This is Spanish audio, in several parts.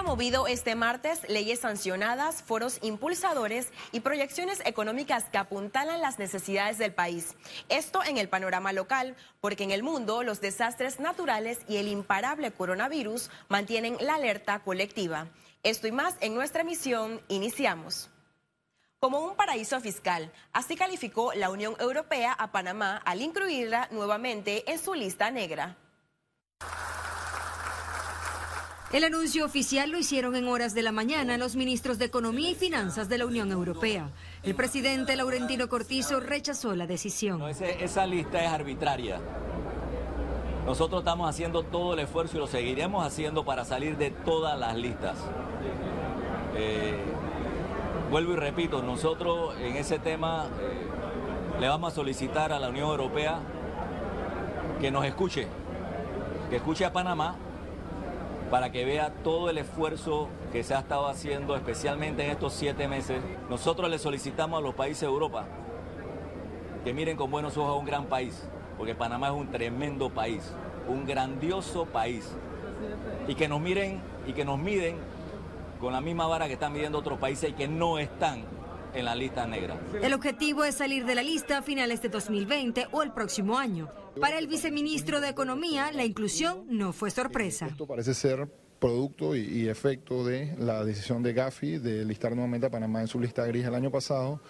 día movido este martes, leyes sancionadas, foros impulsadores y proyecciones económicas que apuntalan las necesidades del país. Esto en el panorama local, porque en el mundo los desastres naturales y el imparable coronavirus mantienen la alerta colectiva. Esto y más en nuestra emisión. Iniciamos. Como un paraíso fiscal, así calificó la Unión Europea a Panamá al incluirla nuevamente en su lista negra. El anuncio oficial lo hicieron en horas de la mañana los ministros de Economía y Finanzas de la Unión Europea. El presidente Laurentino Cortizo rechazó la decisión. esa lista es arbitraria. Nosotros estamos haciendo todo el esfuerzo y lo seguiremos haciendo para salir de todas las listas. Eh, vuelvo y repito, nosotros en ese tema eh, le vamos a solicitar a la Unión Europea que nos escuche, que escuche a Panamá para que vea todo el esfuerzo que se ha estado haciendo, especialmente en estos siete meses. Nosotros le solicitamos a los países de Europa que miren con buenos ojos a un gran país, porque Panamá es un tremendo país, un grandioso país, y que nos miren y que nos miden con la misma vara que están midiendo otros países y que no están en la lista negra. El objetivo es salir de la lista a finales de 2020 o el próximo año. Para el viceministro de Economía, la inclusión no fue sorpresa. Esto parece ser producto y, efecto de la decisión de Gafi de listar nuevamente a Panamá en su lista gris el año pasado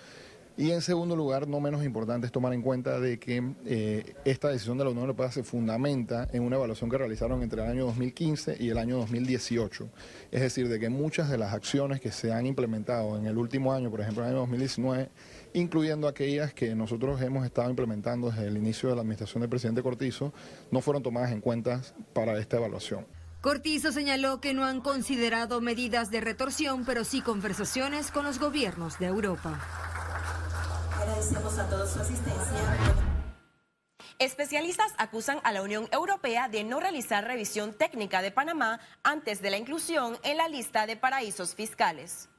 y en segundo lugar, no menos importante, es tomar en cuenta de que eh, esta decisión de la Unión Europea se fundamenta en una evaluación que realizaron entre el año 2015 y el año 2018. Es decir, de que muchas de las acciones que se han implementado en el último año, por ejemplo en el año 2019, incluyendo aquellas que nosotros hemos estado implementando desde el inicio de la administración del presidente Cortizo, no fueron tomadas en cuenta para esta evaluación. Cortizo señaló que no han considerado medidas de retorsión, pero sí conversaciones con los gobiernos de Europa. Agradecemos a todos su asistencia. Especialistas acusan a la Unión Europea de no realizar revisión técnica de Panamá antes de la inclusión en la lista de paraísos fiscales.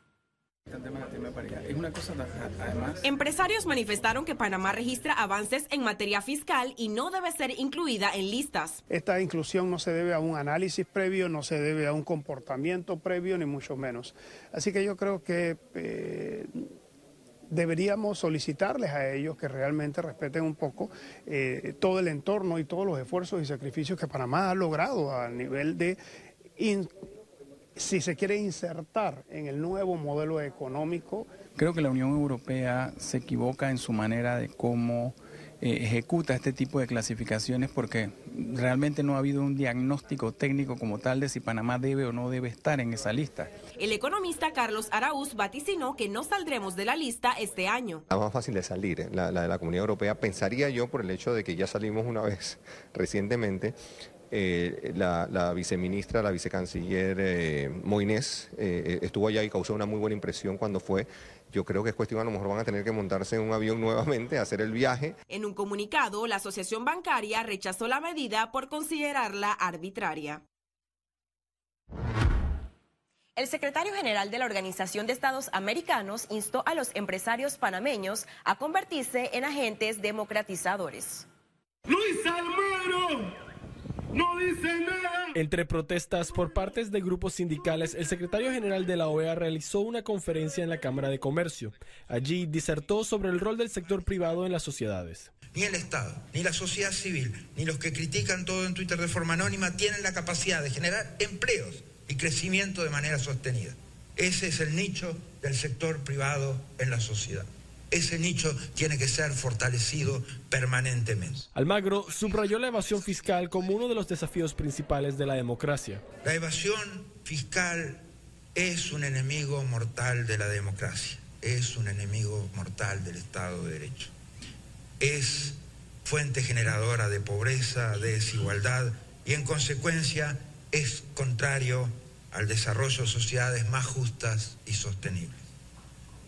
Empresarios manifestaron que Panamá registra avances en materia fiscal y no debe ser incluida en listas. Esta inclusión no se debe a un análisis previo, no se debe a un comportamiento previo, ni mucho menos. Así que yo creo que eh, deberíamos solicitarles a ellos que realmente respeten un poco eh, todo el entorno y todos los esfuerzos y sacrificios que Panamá ha logrado a nivel de, si se quiere insertar en el nuevo modelo económico. Creo que la Unión Europea se equivoca en su manera de cómo eh, ejecuta este tipo de clasificaciones porque realmente no ha habido un diagnóstico técnico como tal de si Panamá debe o no debe estar en esa lista. El economista Carlos Araúz vaticinó que no saldremos de la lista este año. La más fácil de salir, la, de la Comunidad Europea, pensaría yo por el hecho de que ya salimos una vez recientemente, eh, la, viceministra, la vicecanciller eh, Moines eh, estuvo allá y causó una muy buena impresión cuando fue. Yo creo que es cuestión, a lo mejor van a tener que montarse en un avión nuevamente, hacer el viaje. En un comunicado, la Asociación Bancaria rechazó la medida por considerarla arbitraria. El secretario general de la Organización de Estados Americanos instó a los empresarios panameños a convertirse en agentes democratizadores. Luis Almagro no dice nada. Entre protestas por partes de grupos sindicales, el secretario general de la OEA realizó una conferencia en la Cámara de Comercio. Allí disertó sobre el rol del sector privado en las sociedades. Ni el Estado, ni la sociedad civil, ni los que critican todo en Twitter de forma anónima tienen la capacidad de generar empleos y crecimiento de manera sostenida. Ese es el nicho del sector privado en la sociedad ese nicho tiene que ser fortalecido permanentemente. Almagro subrayó la evasión fiscal como uno de los desafíos principales de la democracia. La evasión fiscal es un enemigo mortal de la democracia, es un enemigo mortal del Estado de Derecho. Es fuente generadora de pobreza, de desigualdad y en consecuencia es contrario al desarrollo de sociedades más justas y sostenibles.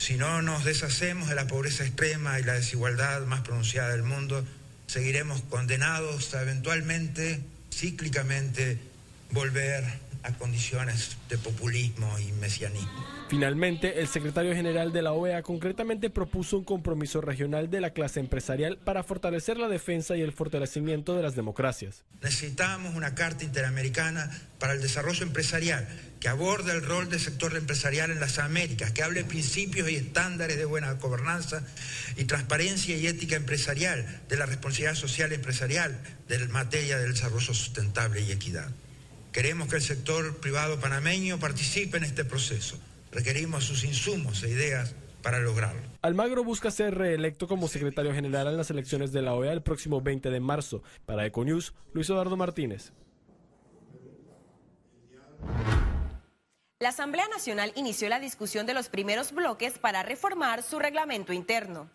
Si no nos deshacemos de la pobreza extrema y la desigualdad más pronunciada del mundo, seguiremos condenados a eventualmente, cíclicamente, volver a condiciones de populismo y mesianismo. Finalmente, el secretario general de la OEA concretamente propuso un compromiso regional de la clase empresarial para fortalecer la defensa y el fortalecimiento de las democracias. Necesitamos una Carta Interamericana para el Desarrollo Empresarial que aborde el rol del sector empresarial en las Américas, que hable principios y estándares de buena gobernanza y transparencia y ética empresarial, de la responsabilidad social empresarial, de materia del desarrollo sustentable y equidad. Queremos que el sector privado panameño participe en este proceso. Requerimos sus insumos e ideas para lograrlo. Almagro busca ser reelecto como secretario general en las elecciones de la OEA el próximo 20 de marzo. Para Econews, Luis Eduardo Martínez. La Asamblea Nacional inició la discusión de los primeros bloques para reformar su reglamento interno.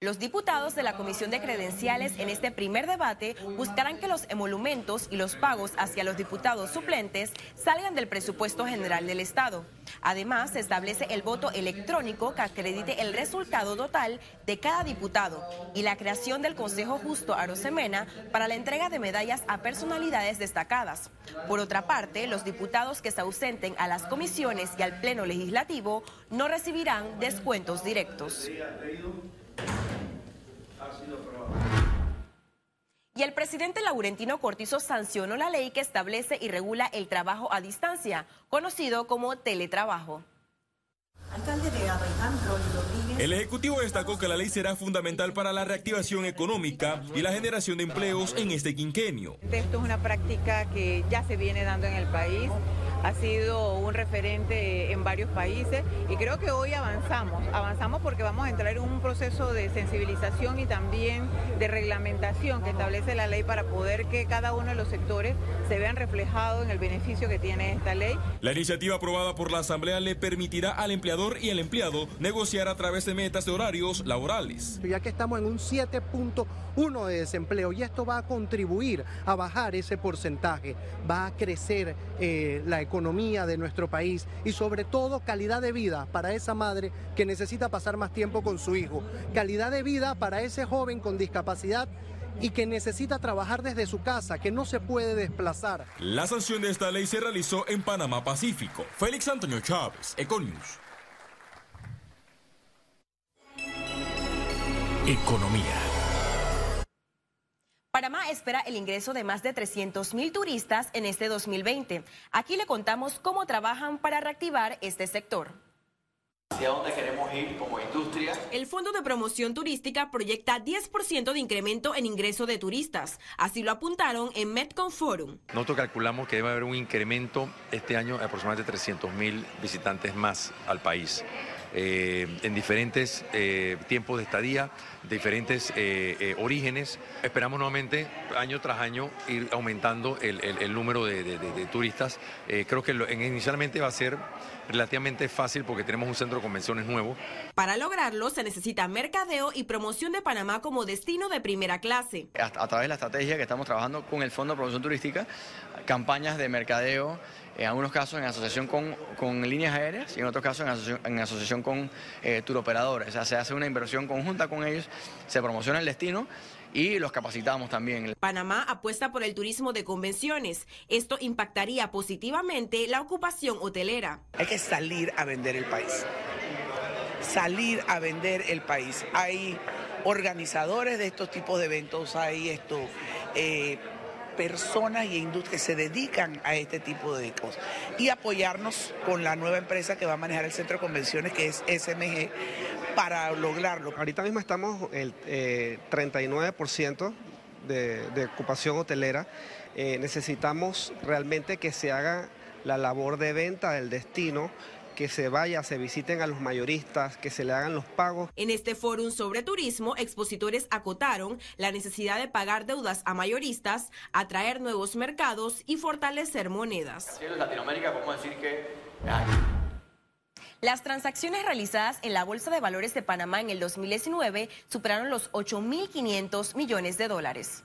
Los diputados de la Comisión de Credenciales en este primer debate buscarán que los emolumentos y los pagos hacia los diputados suplentes salgan del presupuesto general del Estado. Además, se establece el voto electrónico que acredite el resultado total de cada diputado y la creación del Consejo Justo Arosemena para la entrega de medallas a personalidades destacadas. Por otra parte, los diputados que se ausenten a las comisiones y al Pleno Legislativo no recibirán descuentos directos. Y el presidente Laurentino Cortizo sancionó la ley que establece y regula el trabajo a distancia, conocido como teletrabajo. El Ejecutivo destacó que la ley será fundamental para la reactivación económica y la generación de empleos en este quinquenio. Esto es una práctica que ya se viene dando en el país ha sido un referente en varios países y creo que hoy avanzamos, avanzamos porque vamos a entrar en un proceso de sensibilización y también de reglamentación que establece la ley para poder que cada uno de los sectores se vean reflejados en el beneficio que tiene esta ley. La iniciativa aprobada por la Asamblea le permitirá al empleador y al empleado negociar a través de metas de horarios laborales. Ya que estamos en un 7.1 de desempleo y esto va a contribuir a bajar ese porcentaje, va a crecer eh, la economía de nuestro país y sobre todo calidad de vida para esa madre que necesita pasar más tiempo con su hijo, calidad de vida para ese joven con discapacidad y que necesita trabajar desde su casa, que no se puede desplazar. La sanción de esta ley se realizó en Panamá Pacífico. Félix Antonio Chávez, Econius. Economía. Panamá espera el ingreso de más de 300 mil turistas en este 2020. Aquí le contamos cómo trabajan para reactivar este sector. ¿Hacia dónde queremos ir como industria? El Fondo de Promoción Turística proyecta 10% de incremento en ingreso de turistas. Así lo apuntaron en Metcon Forum. Nosotros calculamos que debe haber un incremento este año de aproximadamente 300 mil visitantes más al país. Eh, en diferentes eh, tiempos de estadía, diferentes eh, orígenes. Esperamos nuevamente, año tras año, ir aumentando el, número de, turistas. creo que inicialmente va a ser relativamente fácil porque tenemos un centro de convenciones nuevo. Para lograrlo se necesita mercadeo y promoción de Panamá como destino de primera clase. A, a través de la estrategia que estamos trabajando con el Fondo de Promoción Turística, campañas de mercadeo, en algunos casos en asociación con, líneas aéreas y en otros casos en asociación, con eh, turoperadores. O sea, se hace una inversión conjunta con ellos, se promociona el destino y los capacitamos también. Panamá apuesta por el turismo de convenciones. Esto impactaría positivamente la ocupación hotelera. Hay que salir a vender el país. Salir a vender el país. Hay organizadores de estos tipos de eventos, hay esto. Eh, personas y industrias que se dedican a este tipo de cosas y apoyarnos con la nueva empresa que va a manejar el centro de convenciones que es SMG para lograrlo. Ahorita mismo estamos el 39% eh, de, ocupación hotelera. Eh, necesitamos realmente que se haga la labor de venta del destino que se vaya, se visiten a los mayoristas, que se le hagan los pagos. En este fórum sobre turismo, expositores acotaron la necesidad de pagar deudas a mayoristas, atraer nuevos mercados y fortalecer monedas. En Latinoamérica podemos decir que... Las transacciones realizadas en la Bolsa de Valores de Panamá en el 2019 superaron los 8.500 millones de dólares.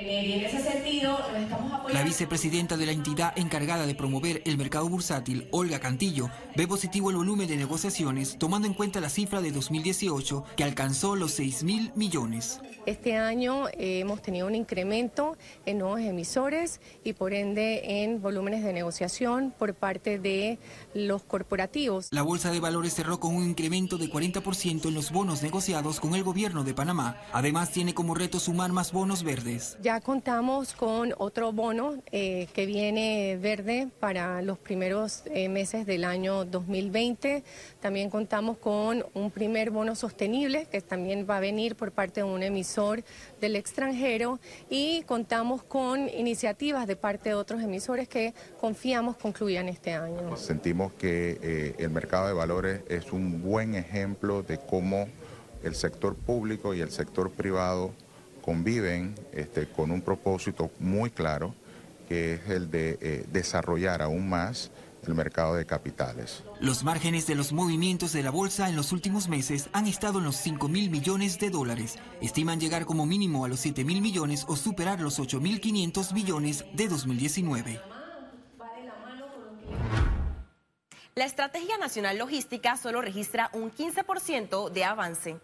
En ese sentido, estamos apoyando. La vicepresidenta de la entidad encargada de promover el mercado bursátil, Olga Cantillo, ve positivo el volumen de negociaciones, tomando en cuenta la cifra de 2018 que alcanzó los 6 mil millones. Este año eh, hemos tenido un incremento en nuevos emisores y por ende en volúmenes de negociación por parte de los corporativos. La Bolsa de Valores cerró con un incremento de 40% en los bonos negociados con el gobierno de Panamá. Además tiene como reto sumar más bonos verdes. Ya contamos con otro bono eh, que viene verde para los primeros eh, meses del año 2020. También contamos con un primer bono sostenible que también va a venir por parte de un emisor del extranjero y contamos con iniciativas de parte de otros emisores que confiamos concluyan este año. Sentimos que eh, el mercado de valores es un buen ejemplo de cómo el sector público y el sector privado conviven este, con un propósito muy claro, que es el de eh, desarrollar aún más el mercado de capitales. Los márgenes de los movimientos de la bolsa en los últimos meses han estado en los 5 mil millones de dólares. Estiman llegar como mínimo a los 7 mil millones o superar los 8 mil 500 millones de 2019. La Estrategia Nacional Logística solo registra un 15% de avance.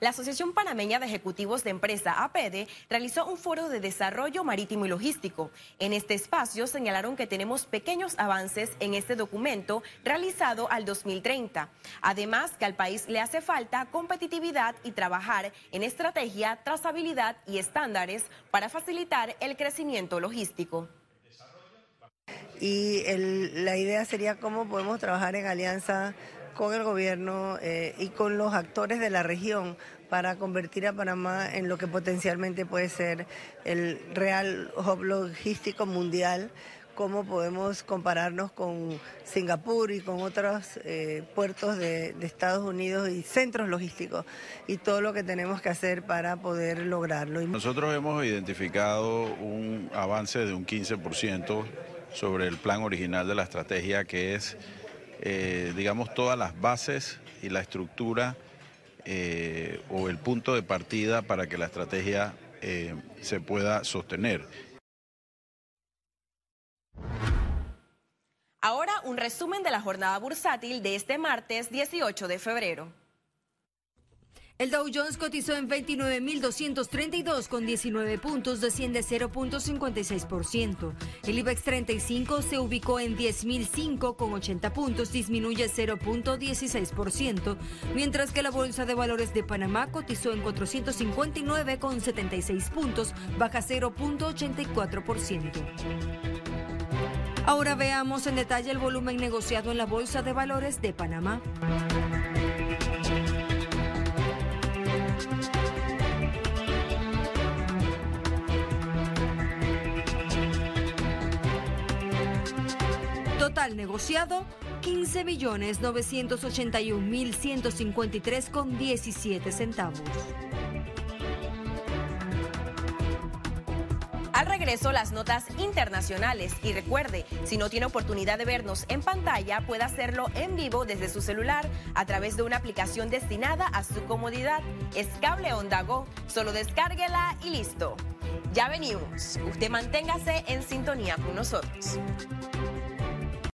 La Asociación Panameña de Ejecutivos de Empresa, APD, realizó un foro de desarrollo marítimo y logístico. En este espacio señalaron que tenemos pequeños avances en este documento realizado al 2030. Además, que al país le hace falta competitividad y trabajar en estrategia, trazabilidad y estándares para facilitar el crecimiento logístico y la idea sería cómo podemos trabajar en alianza con el gobierno eh, y con los actores de la región para convertir a Panamá en lo que potencialmente puede ser el real hub logístico mundial, cómo podemos compararnos con Singapur y con otros eh, puertos de, de, Estados Unidos y centros logísticos y todo lo que tenemos que hacer para poder lograrlo. Nosotros hemos identificado un avance de un 15% sobre el plan original de la estrategia que es eh, digamos, todas las bases y la estructura eh, o el punto de partida para que la estrategia eh, se pueda sostener. Ahora un resumen de la jornada bursátil de este martes 18 de febrero. El Dow Jones cotizó en 29.232 con 19 puntos, desciende 0.56%. El IBEX 35 se ubicó en 10.005 con 80 puntos, disminuye 0.16%, mientras que la Bolsa de Valores de Panamá cotizó en 459 con 76 puntos, baja 0.84%. Ahora veamos en detalle el volumen negociado en la Bolsa de Valores de Panamá. Total negociado 15 millones 981 mil 153 con 17 centavos. Al regreso, las notas internacionales. Y recuerde, si no tiene oportunidad de vernos en pantalla, puede hacerlo en vivo desde su celular a través de una aplicación destinada a su comodidad. Es Cable Onda Go. Solo descárguela y listo. Ya venimos. Usted manténgase en sintonía con nosotros.